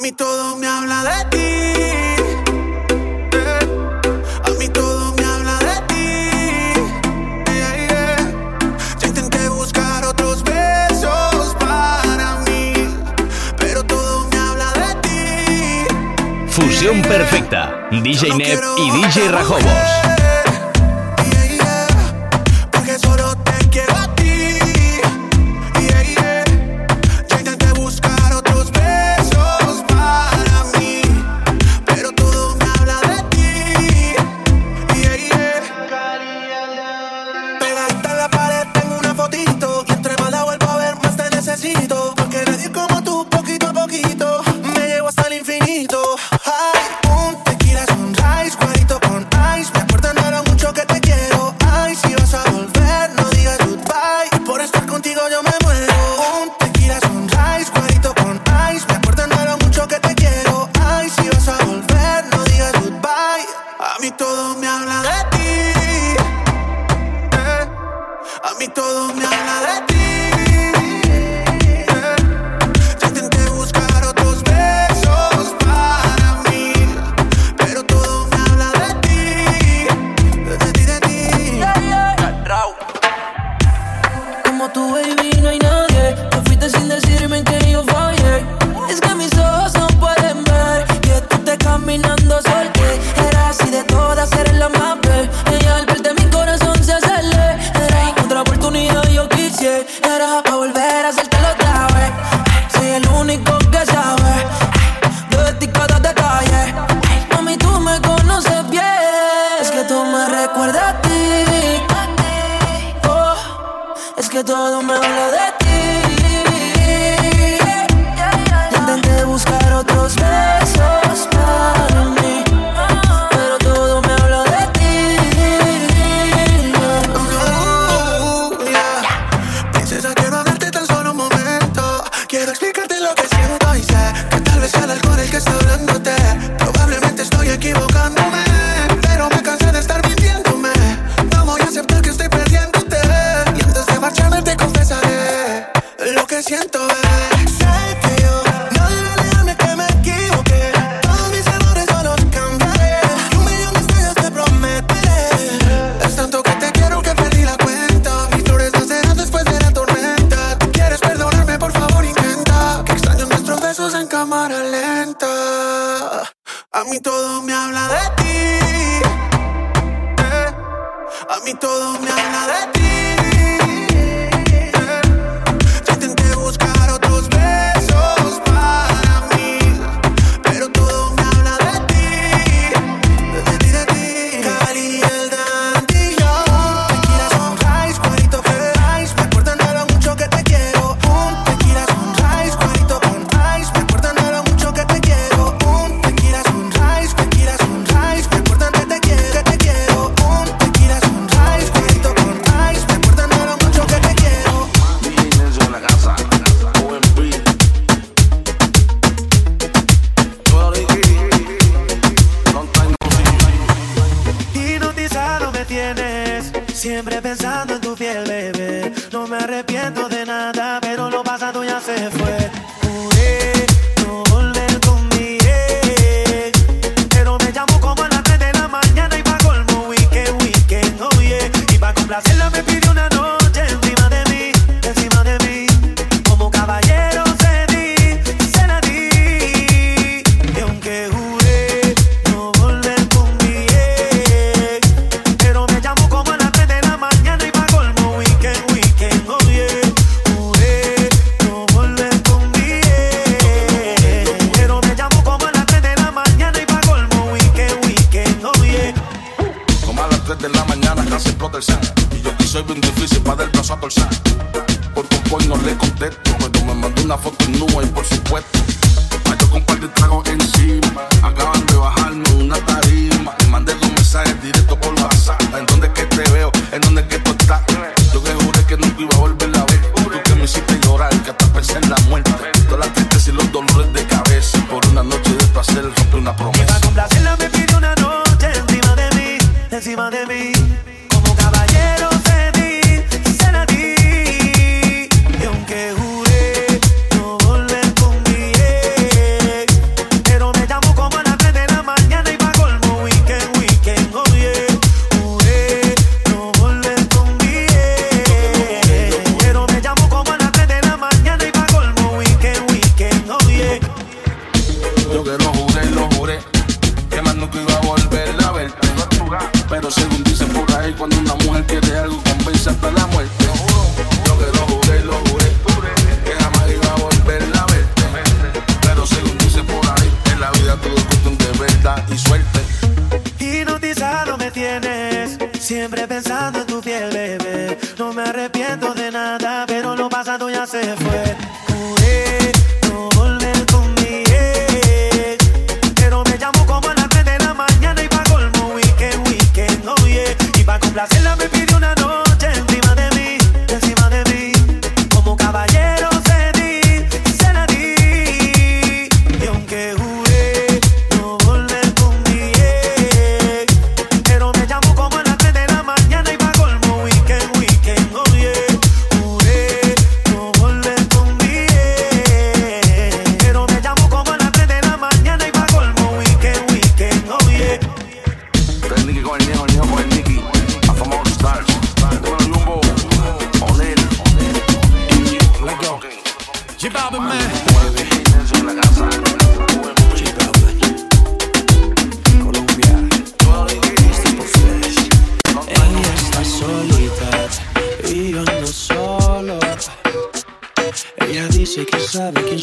A mí todo me habla de ti. A mí todo me habla de ti. Eh. Ya intenté buscar otros besos para mí, pero todo me habla de ti. Fusión perfecta. DJ no Nep y DJ Rajobos. 3 de la mañana casi explota el san. Y yo aquí soy bien difícil para del brazo a torcer. Por tu no le contesto, pero me mandó una foto en nube y por supuesto. Yo con un par de tragos encima, acaban de bajarme una tarima. Me mandé dos mensajes directos.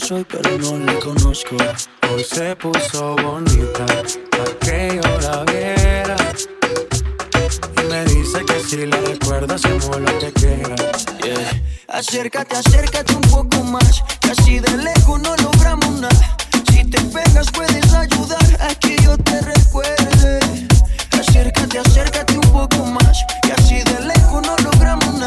Soy, pero no la conozco. Hoy se puso bonita para que yo la viera. Y me dice que si la recuerdas, como lo que quiera. Yeah. Acércate, acércate un poco más. Así de lejos no logramos nada. Si te pegas, puedes ayudar a que yo te recuerde. Acércate, acércate un poco más. Así de lejos no logramos nada.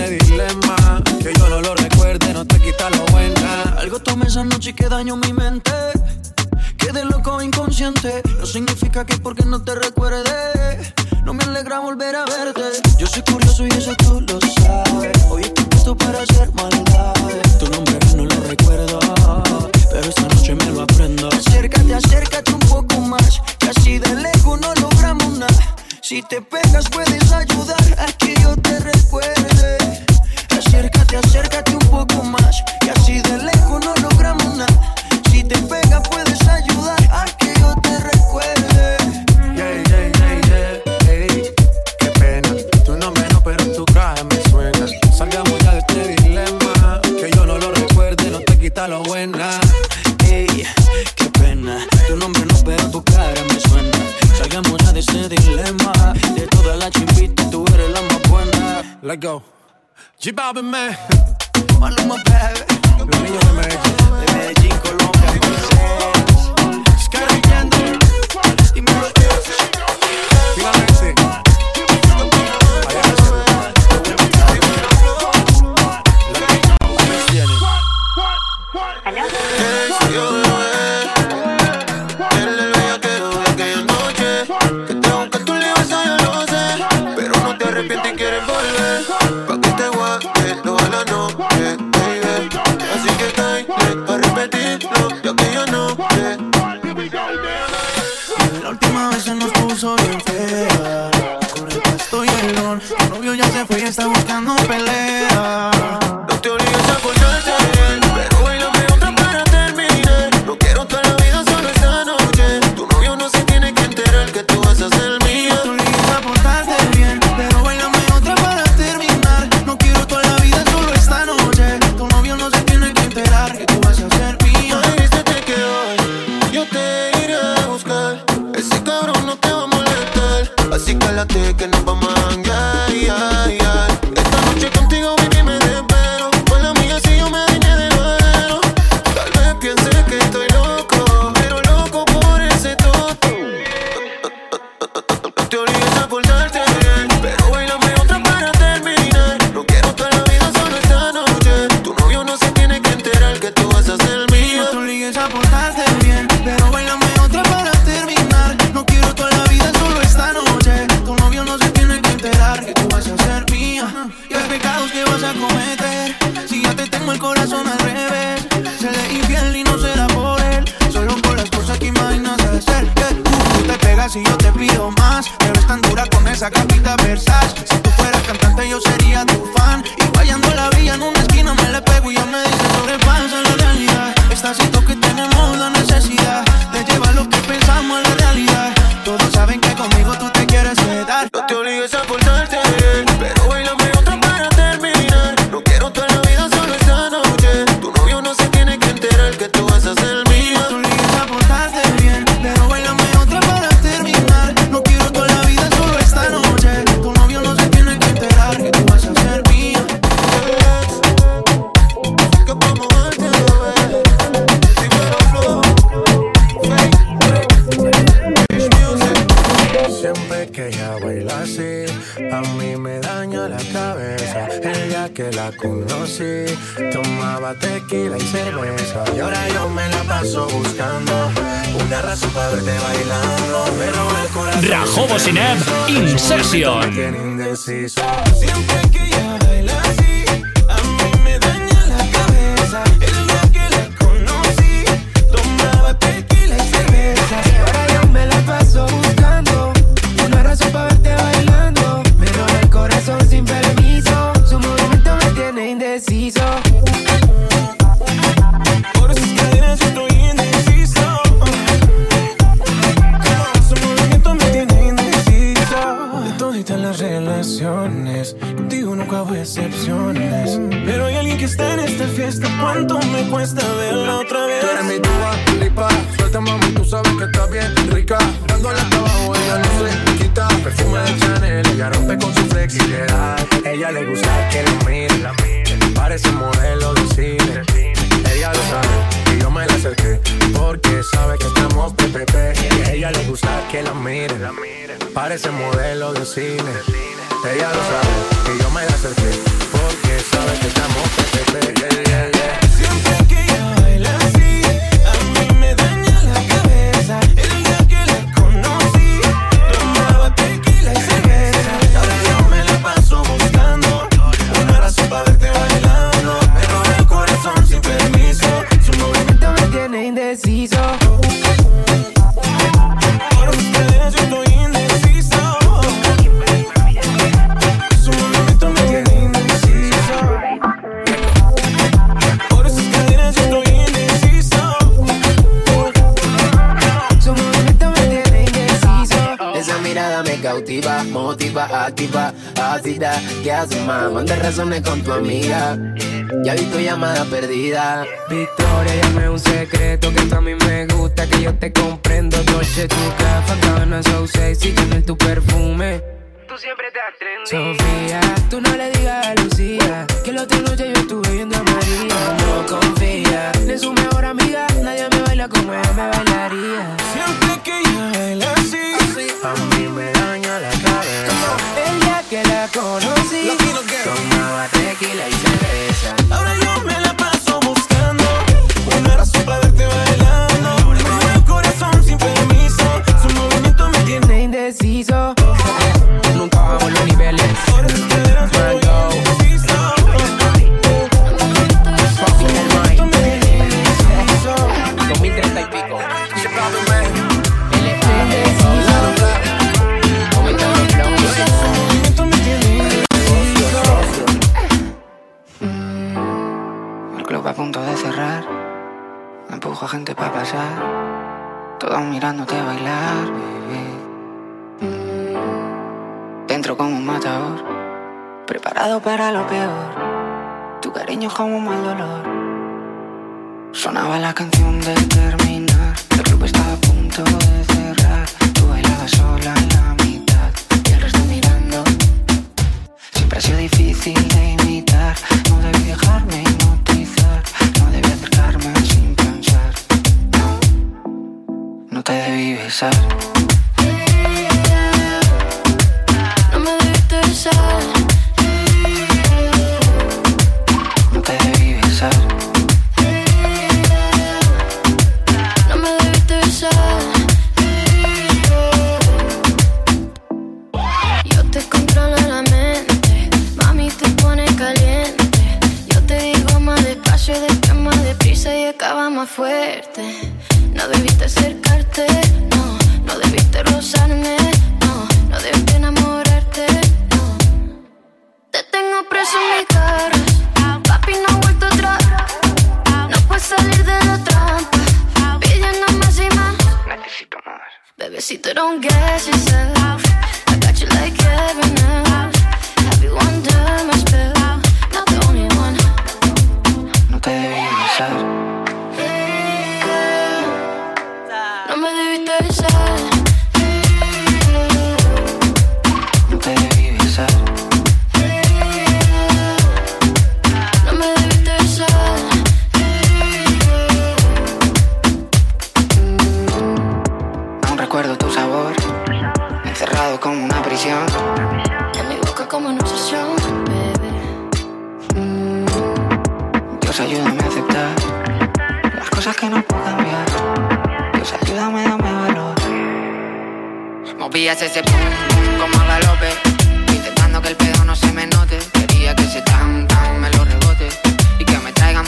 esa noche que dañó mi mente. Quedé loco inconsciente. No significa que porque no te recuerde. No me alegra volver a verte. Yo soy curioso y eso tú lo sabes. Hoy estoy puesto para hacer maldades. Tu nombre no lo recuerdo. Pero esta noche me lo aprendo. Acércate, acércate un poco más. Así de lejos no logramos nada. Si te pegas, puedes ayudar J Balvin, man. Maluma, baby. Los niños de In Ella le gusta que la miren. Parece modelo de cine. Ella lo sabe y yo me la acerqué. Porque sabe que estamos PPP. Ella le gusta que la miren. Parece modelo de cine. Ella lo sabe y yo me la acerqué. Porque sabe que estamos PPP. Motiva, activa, ácida. ¿Qué haces, más? Manda razones con tu amiga. Ya vi tu llamada perdida. Victoria, llame un secreto que esto a mí me gusta, que yo te comprendo. Dolce, tu café, cabana, so sexy, Chanel, tu perfume. Tú siempre trendy. Sofía, tú no le digas a Lucía que la otra noche yo estuve viendo a María. No confía en su mejor amiga, nadie me baila como ella me bailaría. Siempre que ella baila así, A mí me daña la cabeza. El día que la conocí, Tomaba tequila y cerveza. ahora yo me la paso buscando una razón para verte bailando. Pero el corazón sin permiso, su movimiento me tiene indeciso. A punto de cerrar. Empujo a gente para pasar. Todos mirándote bailar, bebé. Dentro como un matador. Preparado para lo peor. Tu cariño es como un mal dolor. Sonaba la canción de terminar. El club estaba a punto de cerrar. Tú bailabas sola en la mitad. Y el resto mirando. Siempre ha sido difícil de imitar. No debí dejarme te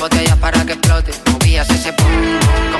botellas para que explote. Movías ese pum,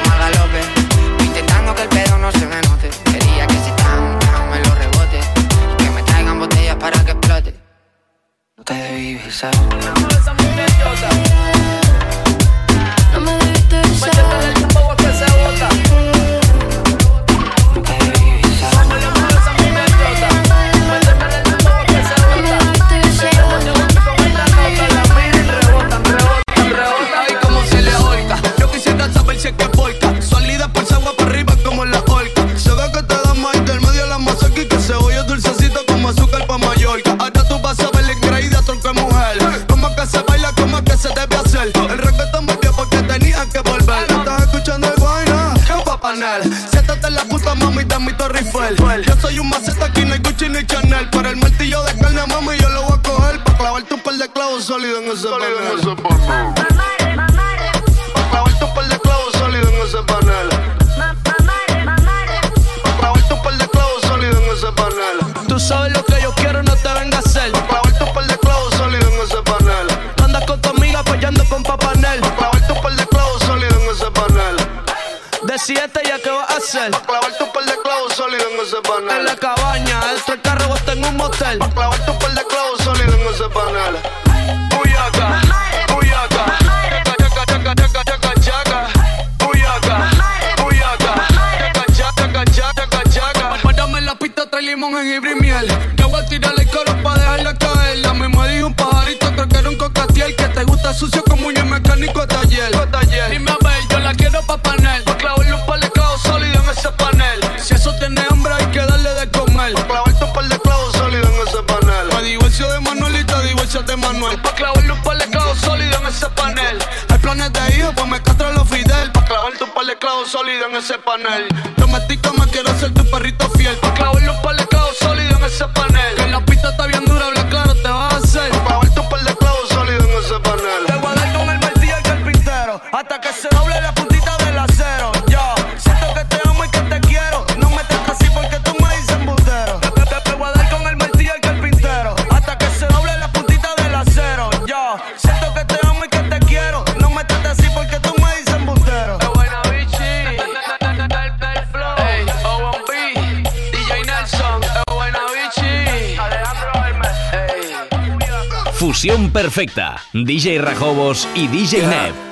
perfecta. DJ Rajobos y DJ Neb.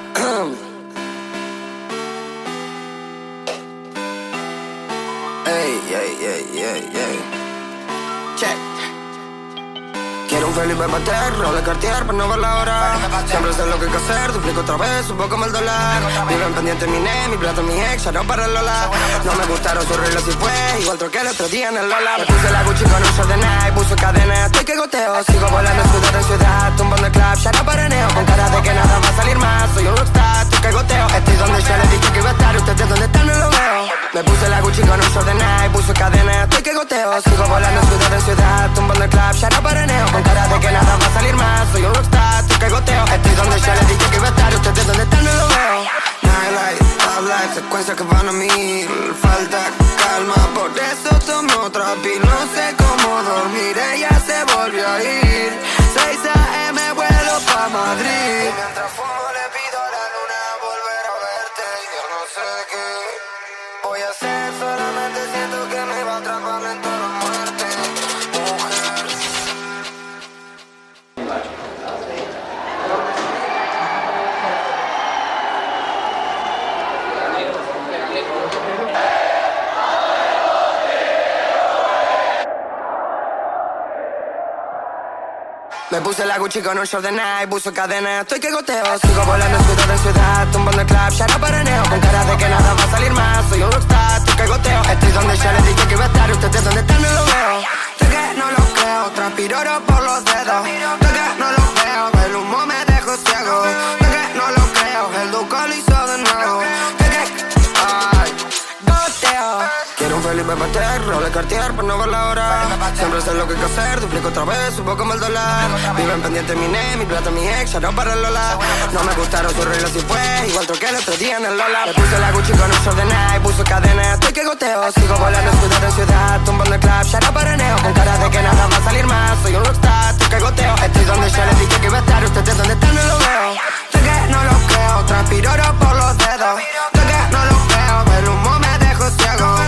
Bebater, rola Cartier para no ver la hora. Siempre sé lo que hay que hacer, duplico otra vez, un poco el dólar. Viven pendiente mi ne, mi plato, mi ex, ya no para Lola. No me gustaron sus relojes y fue, igual troqué el otro día en el Lola. Me puse la Gucci con un short de Nike, puse cadena, estoy que goteo. Sigo volando ciudad en ciudad, tumbando el club, ya no paraneo. Con cara de que nada va a salir más, soy un rockstar que goteo. Estoy donde yo les dije que iba a estar. Ustedes donde están no lo veo. Me puse la Gucci con un short de Nike Puse cadena, estoy que goteo. Sigo volando ciudad en ciudad Tumbando el club, ya no paraneo. Con cara de que nada va a salir más Soy un rockstar, estoy que goteo. Estoy donde yo les dije que iba a estar. Ustedes donde están no lo veo. Nightlife, top life, secuencias que van a mí Falta calma, por eso tomo otra pil No sé cómo dormir, ella se volvió a ir. 6 AM, vuelo pa' Madrid. Puse la Gucci con un short de night, puso cadena, estoy que goteo. Sigo volando ciudad en ciudad, tumbando el club, ya no paraneo. Con cara de que nada va a salir más, soy un rockstar, estoy que goteo. Estoy donde ya les dije que iba a estar, ustedes donde están Cartier, pero no ver la hora. Siempre sé lo que hay que hacer, duplico otra vez, un poco como el dólar. Viven pendiente mi ne, mi plata, mi ex, ya no para Lola. No me gustaron sus reglas y fue, igual troqué el otro día en el Lola. Le puse la Gucci con un short de night, puso cadena, estoy que goteo. Sigo volando ciudad en ciudad, tumbando el club, ya no paraneo. Con cara de que nada va a salir más, soy un rockstar, estoy que goteo. Estoy donde ya les dije que iba a estar, ustedes donde están no lo veo. Estoy que no lo creo, transpiro oro por los dedos. Estoy que no lo creo, el humo me dejó ciego.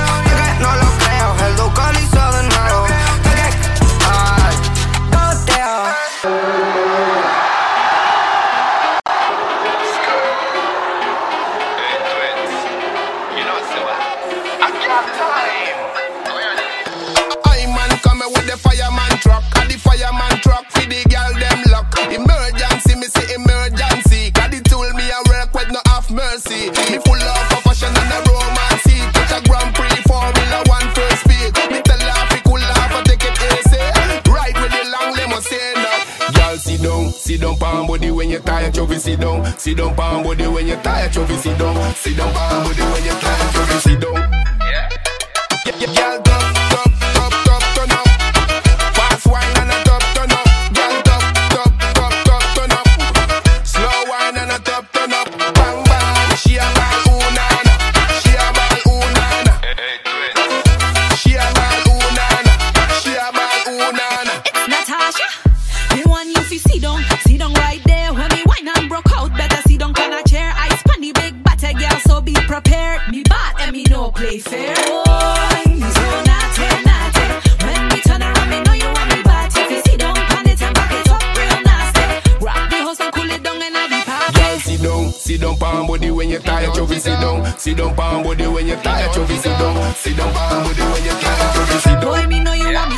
Creo, sit down. Sit down, palm body when you're tired, chubby, sit down. Sit down, palm body when you're tired, chubby, sit down. Sit down, palm body when you tired, chubby, sit down. Sit down, palm body when you tired, chubby, sit down. Sit down, palm body when you tired, chubby, sit down. Boy, me know you want me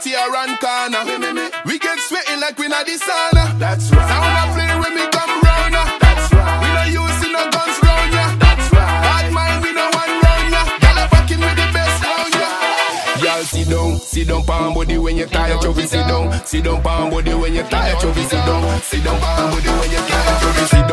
party around corner. We get sweaty like we not the sauna. That's right. Sound a flare when me come round, uh. That's right. We no using no guns round, yeah. That's right. Bad mind, we no one round, yeah. Girl, I fucking with the best round, yeah. Y'all sit down, sit down, palm body when you tired, chubby, sit down. Sit down, palm body when you tired, chubby, sit down. Sit down, palm body when you tired, chubby, sit down.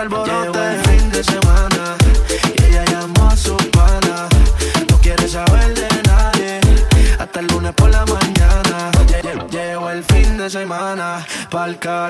Se alboroten. Llegó el fin de semana y ella llamó a su pana. No quiere saber de nadie hasta el lunes por la mañana. Lle- lle- Llegó el fin de semana, pa'l carajo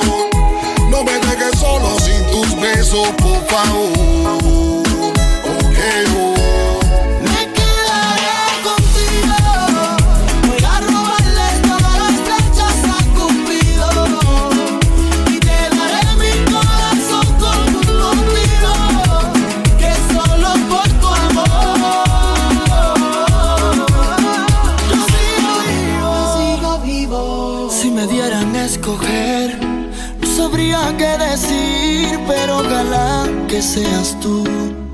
Me dejes solo sin tus besos, por favor. Ok, que seas tú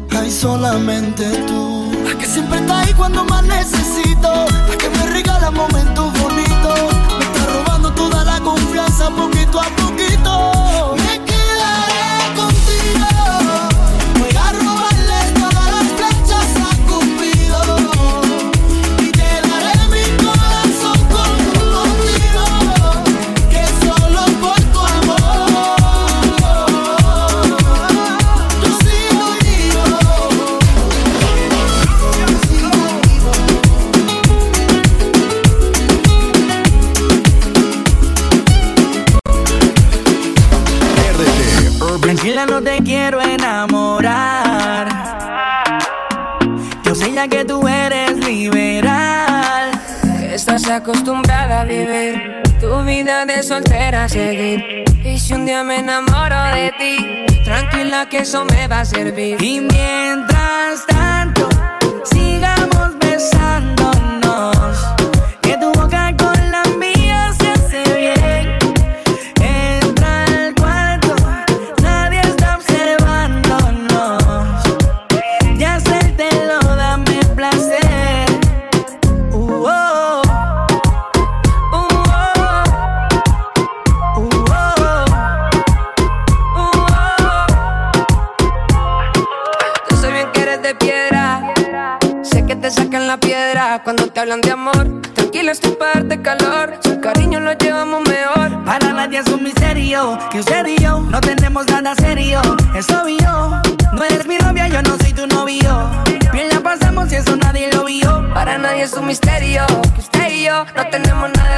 Ay, solamente tú. La que siempre está ahí cuando más necesito La que me regala momentos bonitos. Me está robando toda la confianza poquito a poquito quiero enamorar. Yo sé ya que tú eres liberal. Estás acostumbrada a vivir tu vida de soltera seguir. Y si un día me enamoro de ti, tranquila que eso me va a servir. Y mientras te hablan de amor. Tranquila, estoy para darte calor. Su cariño lo llevamos mejor. Para nadie es un misterio que usted y yo no tenemos nada serio. Es obvio, no eres mi novia, yo no soy tu novio. Bien la pasamos y eso nadie lo vio. Para nadie es un misterio que usted y yo no tenemos nada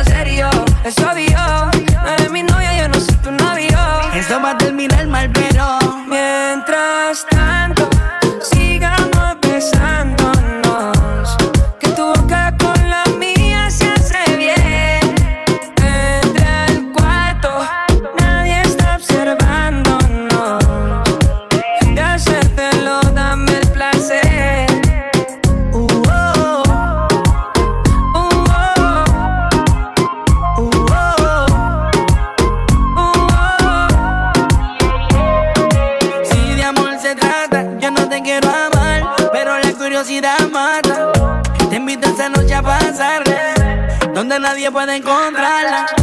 que pueda encontrarla.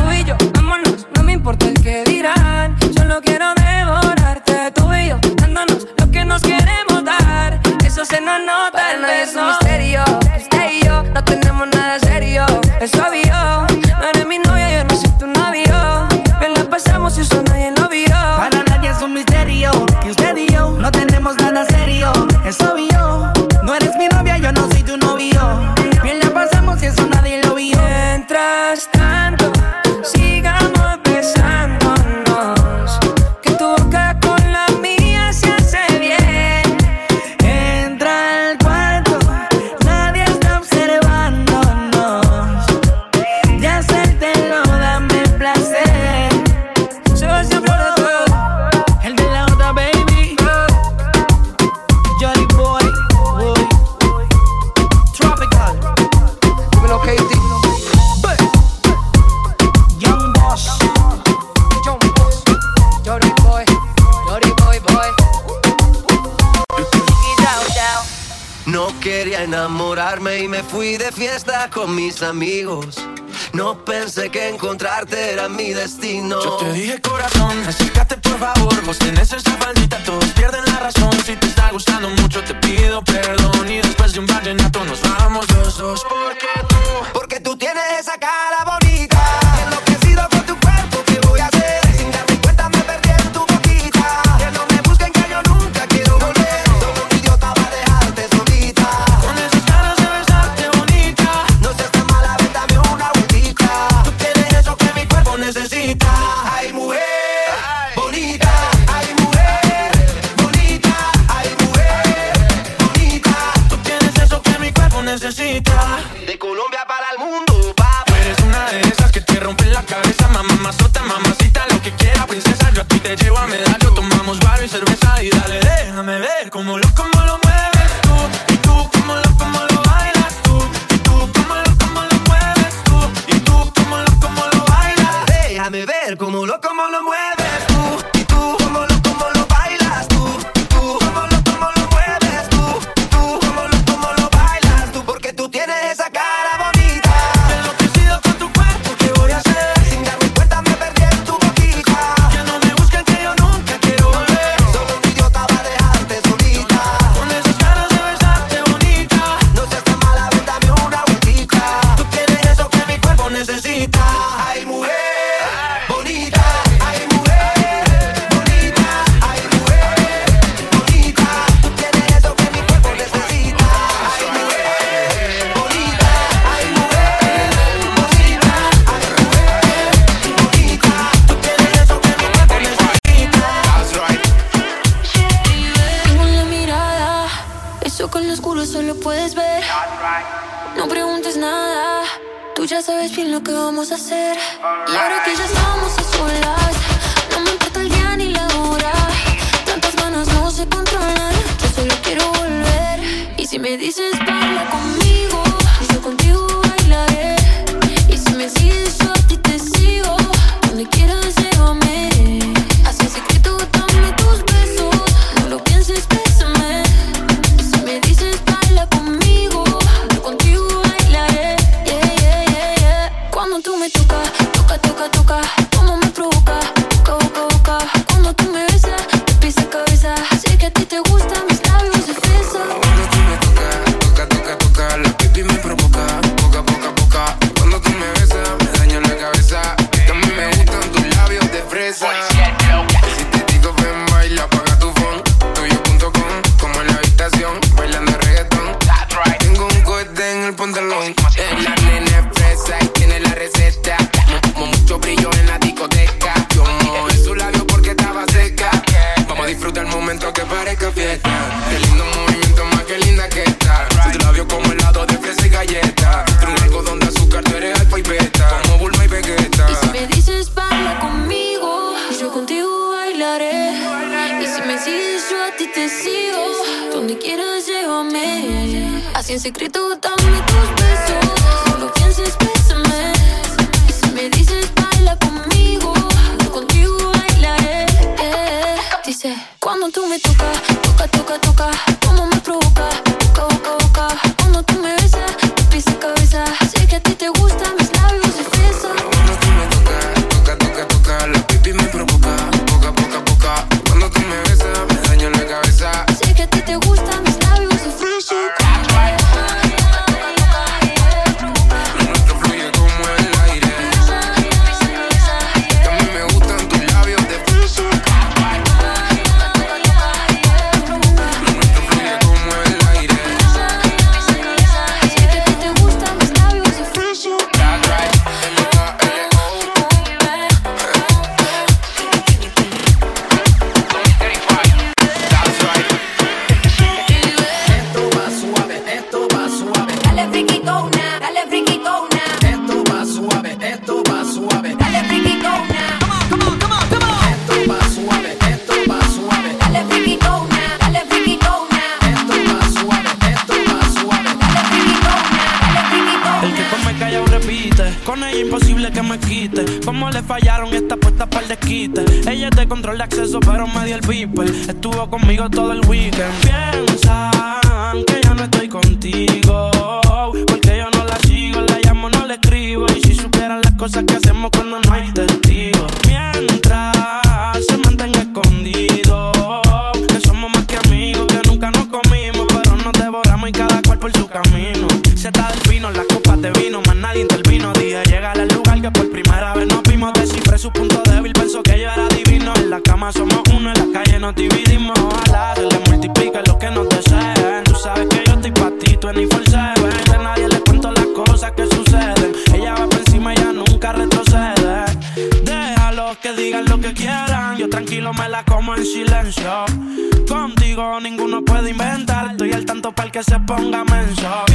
amigos. No pensé que encontrarte era mi destino. Yo te dije corazón, acércate por favor, vos tenés el le fallaron y está puesta para el desquite. Ella es de control de acceso, pero me dio el beeper. Estuvo conmigo todo el weekend. Piensan que ya no estoy contigo. Porque yo no la sigo, la llamo, no le escribo. Y si supieran las cosas que hacemos cuando que se ponga menso.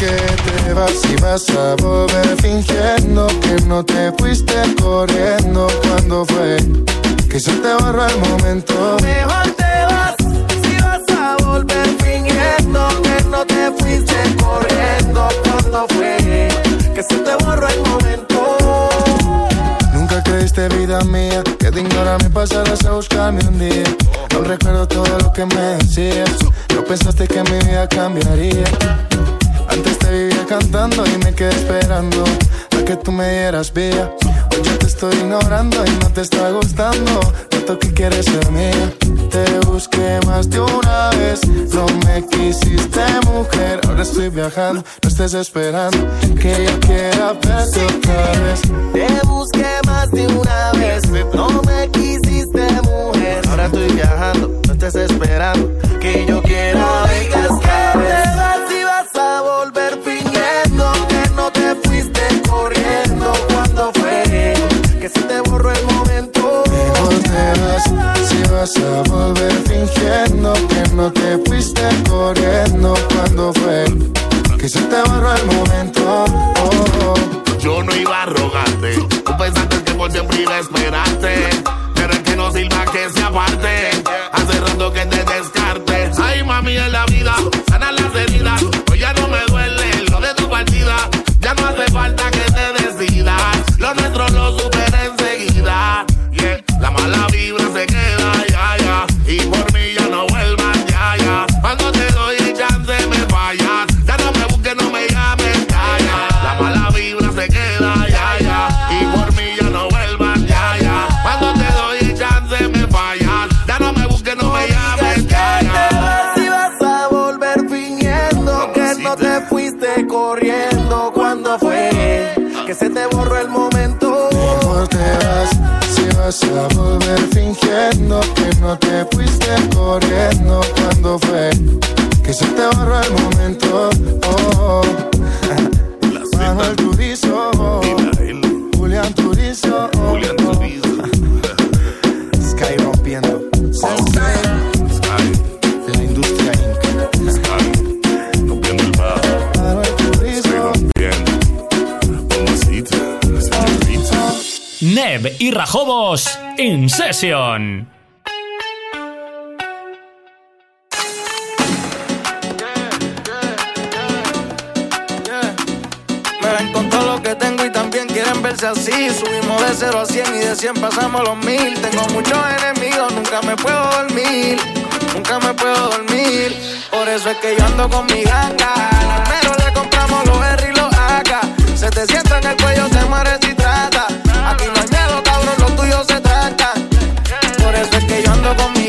Que te vas y vas a volver fingiendo que no te fuiste corriendo cuando fue que se te borró el momento. Mejor te vas si vas a volver fingiendo que no te fuiste corriendo cuando fue que se te borró el momento. Nunca creíste vida mía que de ignorarme pasarás a buscarme un día. No recuerdo todo lo que me decías. No pensaste que mi vida cambiaría. Antes te vivía cantando y me quedé esperando a que tú me dieras vía. Hoy yo te estoy ignorando y no te está gustando. Tanto que quieres ser mía. Te busqué más de una vez. No me quisiste, mujer. Ahora estoy viajando. No estés esperando que yo quiera verte otra vez. Te busqué más de una vez, no me quisiste mujer. Ahora estoy viajando, no estés esperando que yo quiera verte vas a volver fingiendo que no te fuiste corriendo cuando fue que se te borró el momento. Oh. Yo no iba a rogarte, tú pensaste que por siempre iba a esperarte. Pero es que no sirva que se aparte, hace rato que te descarte. Ay, mami, en la vida, sana las heridas. Pues ya no me duele lo de tu partida. Ya no hace falta que te que se te borró el momento. Mejor te vas si vas a volver fingiendo que no te fuiste corriendo cuando fue que se te borró el momento. Oh, oh. Manuel Turizo, 2, In Session. así. Subimos de 0 a 100 y de 100 pasamos los mil. Tengo muchos enemigos, nunca me puedo dormir. Nunca me puedo dormir. Por eso es que yo ando con mi ganga. Al mero le compramos los R y los AK. Se te sienta en el cuello, te mueres y trata. Aquí no hay miedo, cabrón, lo tuyo. Ando con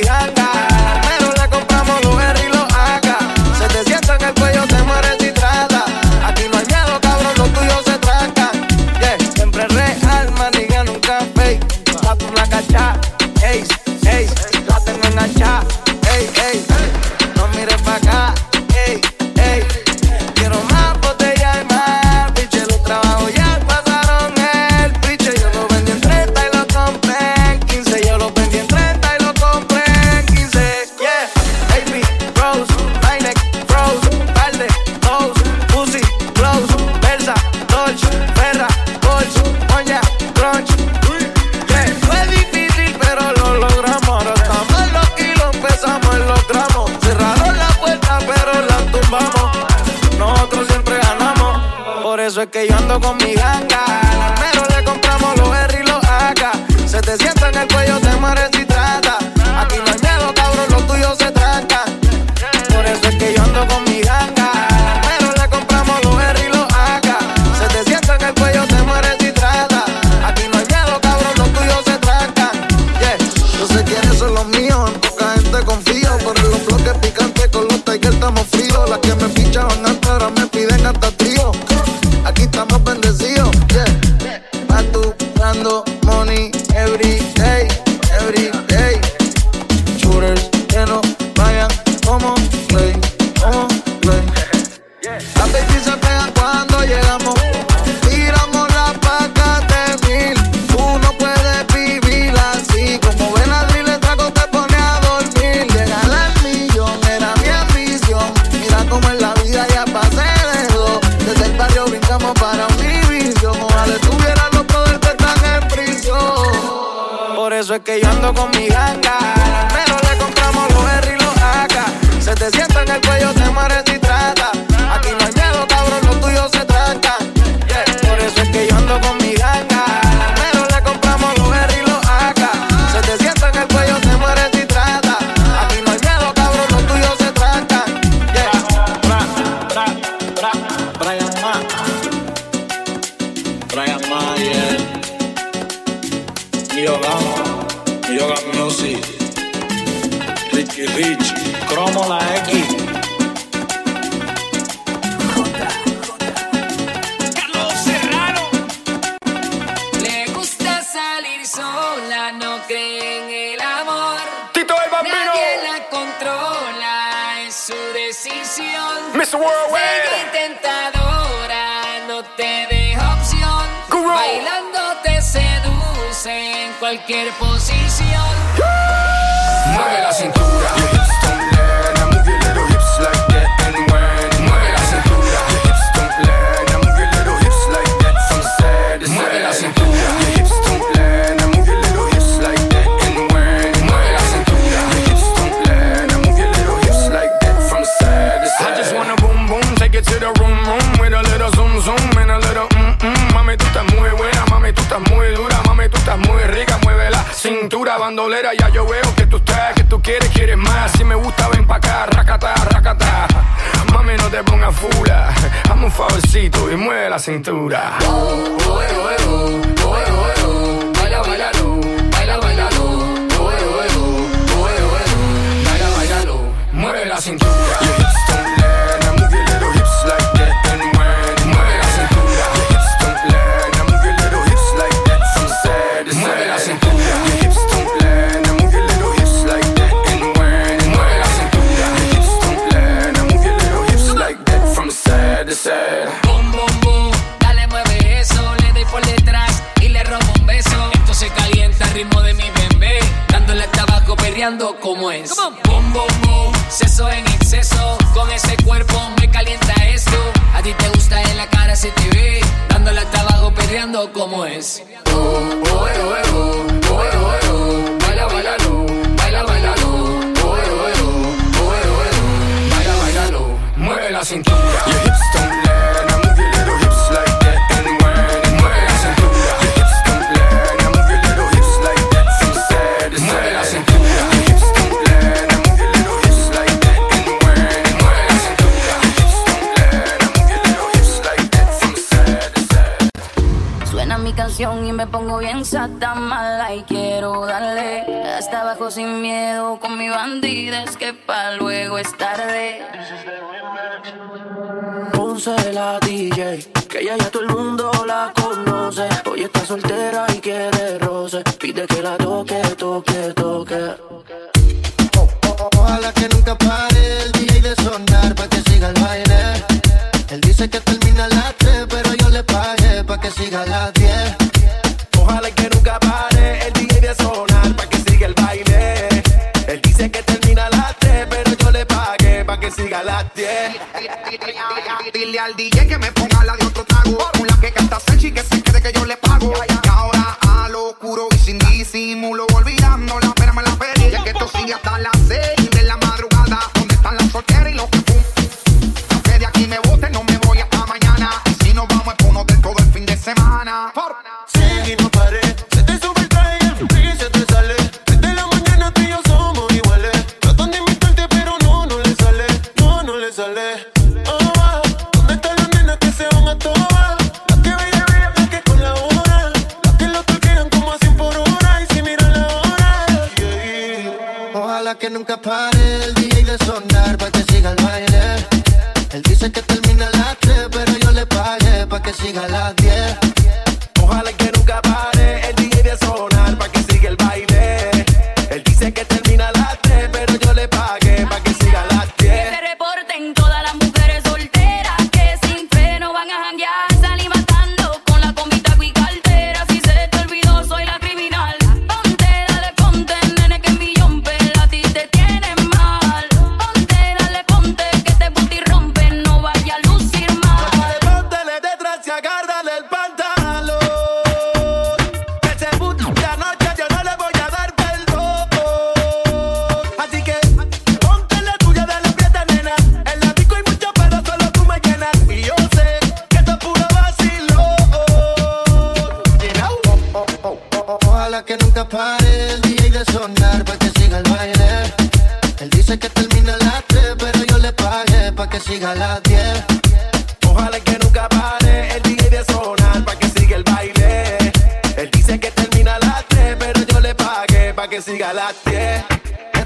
que siga la 10.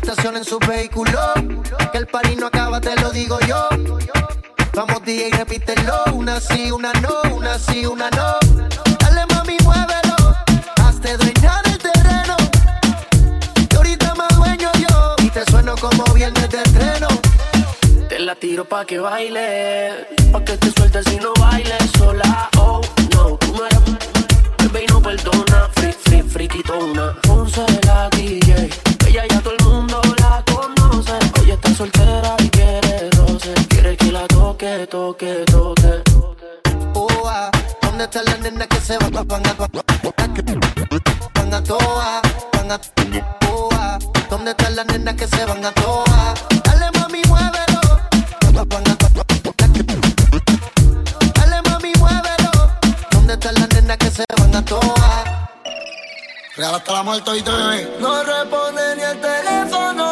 Estacionen su vehículo, que el party no acaba, te lo digo yo. Vamos DJ, repítelo, una sí, una no, una sí, una no. Dale mami, muévelo, hazte dueña el terreno. Y ahorita más dueño yo, y te sueno como viernes de estreno. Te la tiro pa' que baile, pa' que te sueltes y no bailes sola, oh no, tú no eres vuelve y no perdona. Free, free, frititona. Ponce la DJ, ella ya todo el mundo la conoce. Hoy está soltera y quiere roce. Quiere que la toque, toque, toque. Oh, ah, ¿dónde está la nena que se va? Van a, van a toa, van a, ¿dónde está la nena que se van a toa? toa. Real hasta la muerte y te ve. No responde ni el teléfono.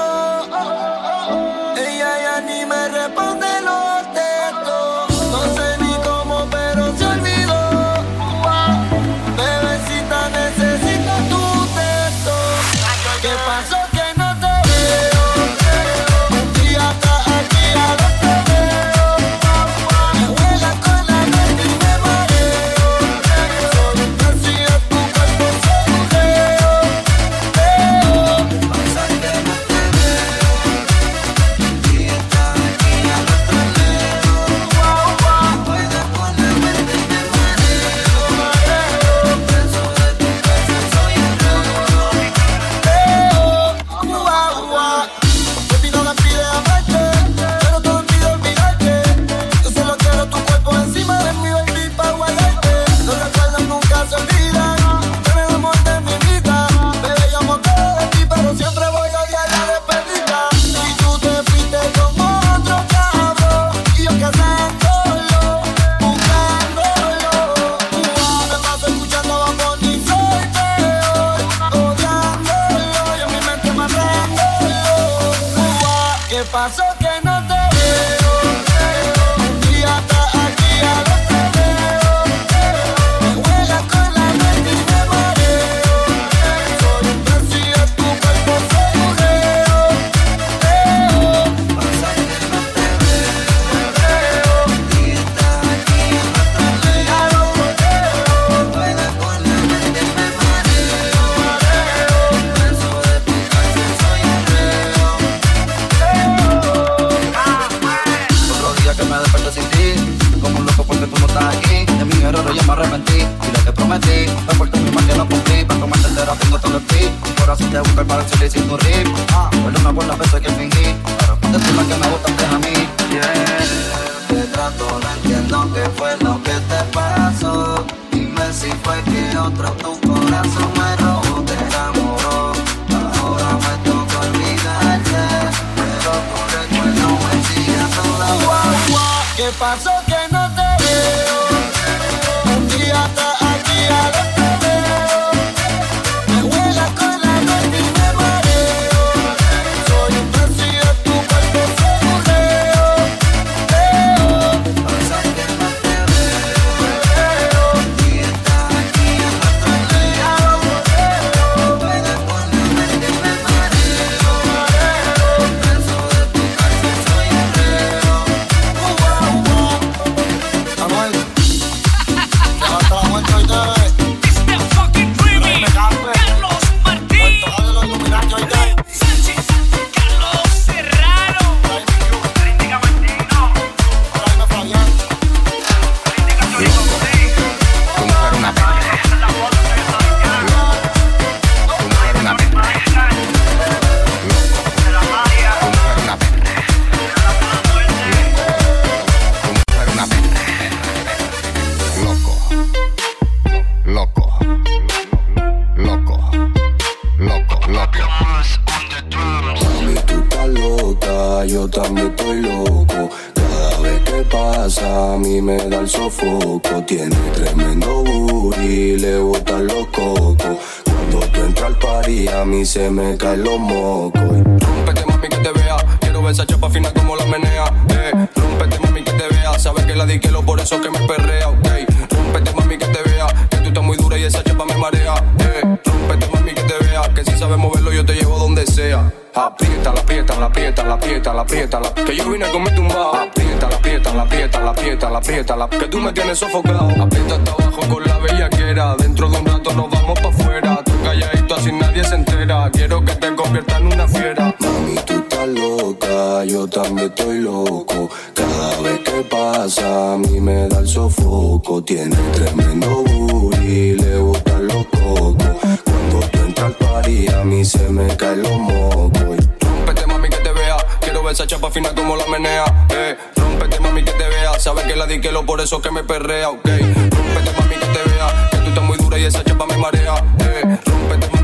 Se me caen los mocos. Rómpete, mami, que te vea. Quiero ver esa chapa fina como la menea. Eh, rómpete, mami, que te vea. Sabes que la di quiero por eso que me perrea, ok. Rómpete, mami, que te vea. Que tú estás muy dura y esa chapa me marea. Eh, rómpete, mami, que te vea. Que si sabes moverlo, yo te llevo donde sea. Aprieta, la aprieta, la aprieta, la aprieta, la aprieta, la Que yo vine con mi tumbao. Aprieta, la aprieta, la aprieta, la aprieta, la aprieta, la Que tú me tienes sofocado. Aprieta hasta abajo con la bellaquera. Dentro de un rato nos vamos pa' afuera. Tú calladito así nadie se entera. Quiero que te conviertas en una fiera. Mami, tú estás loca, yo también estoy loco. Cada vez que pasa, a mí me da el sofoco. Tiene tremendo booty, le botan los cocos. Cuando tú entras al party, a mí se me caen los mocos. Rómpete, mami, que te vea. Quiero ver esa chapa fina como la menea. Eh, rómpete, mami, que te vea. Sabes que la di quiero por eso que me perrea, ok. Rómpete, mami, que te vea. Que tú estás muy dura y esa chapa me marea. Eh, rómpete, mami,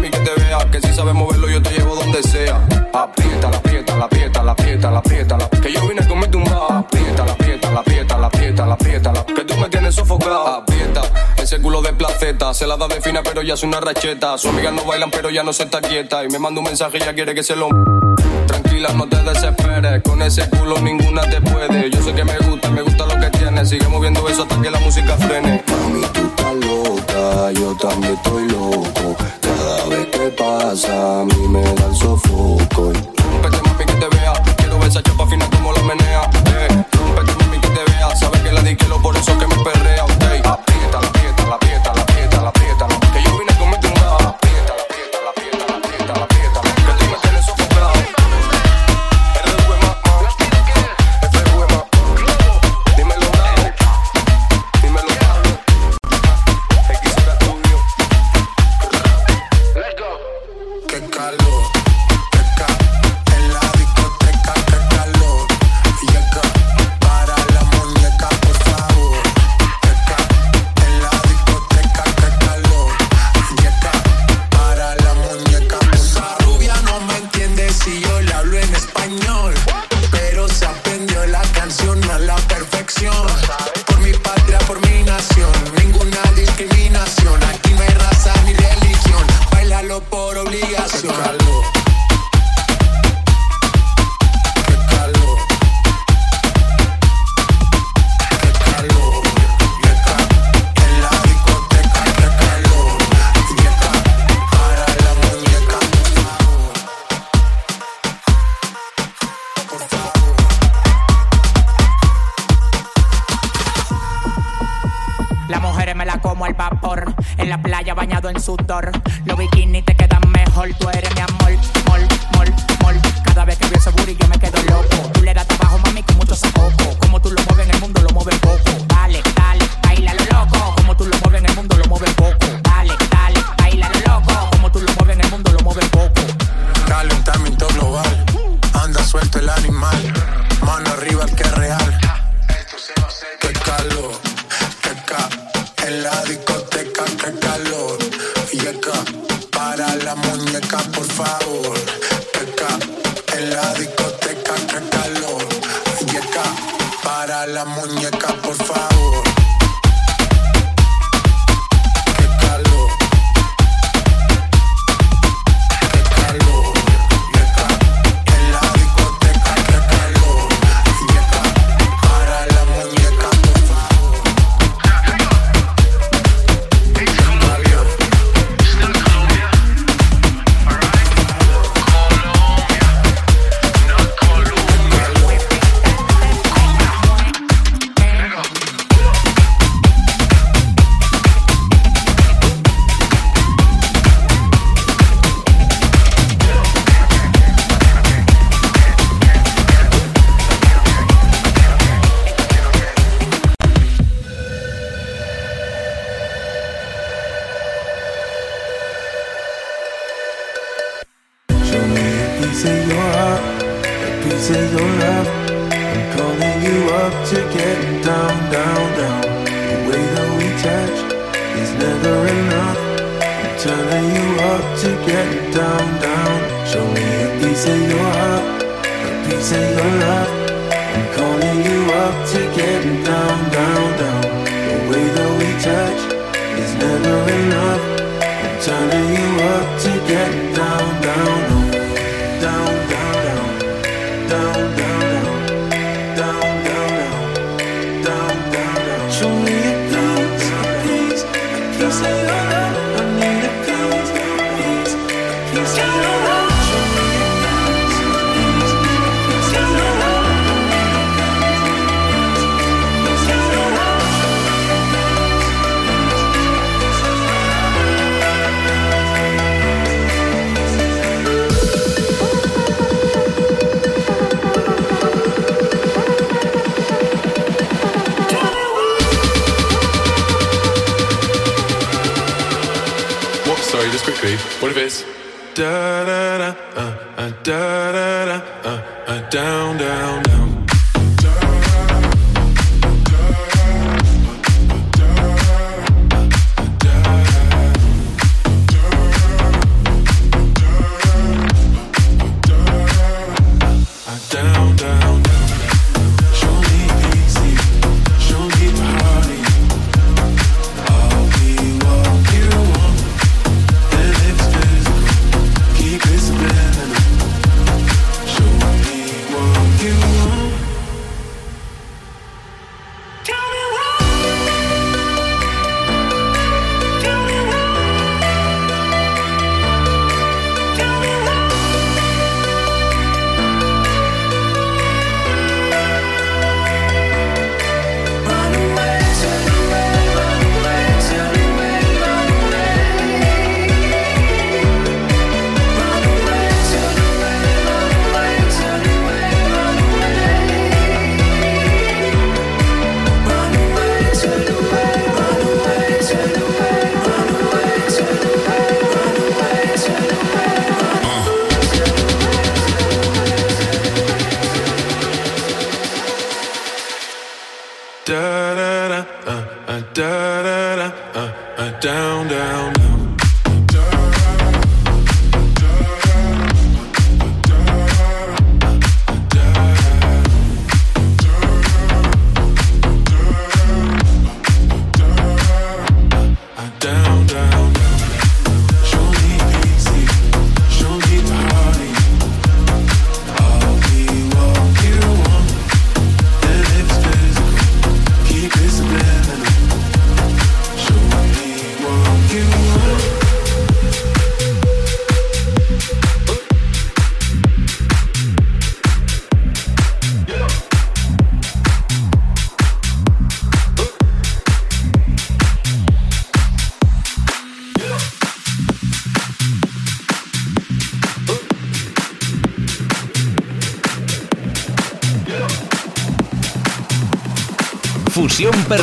que si sabes moverlo, yo te llevo donde sea. Aprieta, la aprieta, la aprieta, la aprieta, la aprieta, la Que yo vine con mi tumba. Aprieta, la aprieta, la aprieta, la aprieta, la aprieta, la Que tú me tienes sofocado. Aprieta, ese culo de placeta. Se la da de fina, pero ya es una racheta. Sus amigas no bailan, pero ya no se está quieta. Y me manda un mensaje y ya quiere que se lo. Tranquila, no te desesperes. Con ese culo ninguna te puede. Yo sé que me gusta, me gusta lo que tienes. Sigue moviendo eso hasta que la música frene. Mami, tú estás loca, yo también estoy loco. A mí me da el sofoco. Rómpete, mami, que te vea. Quiero ver esa chapa fina como la menea. Eh, rómpete, mami, que te vea. Sabes que la di quiero por eso que me perrea,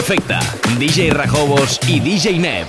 perfecta. DJ Rajobos y DJ Neb.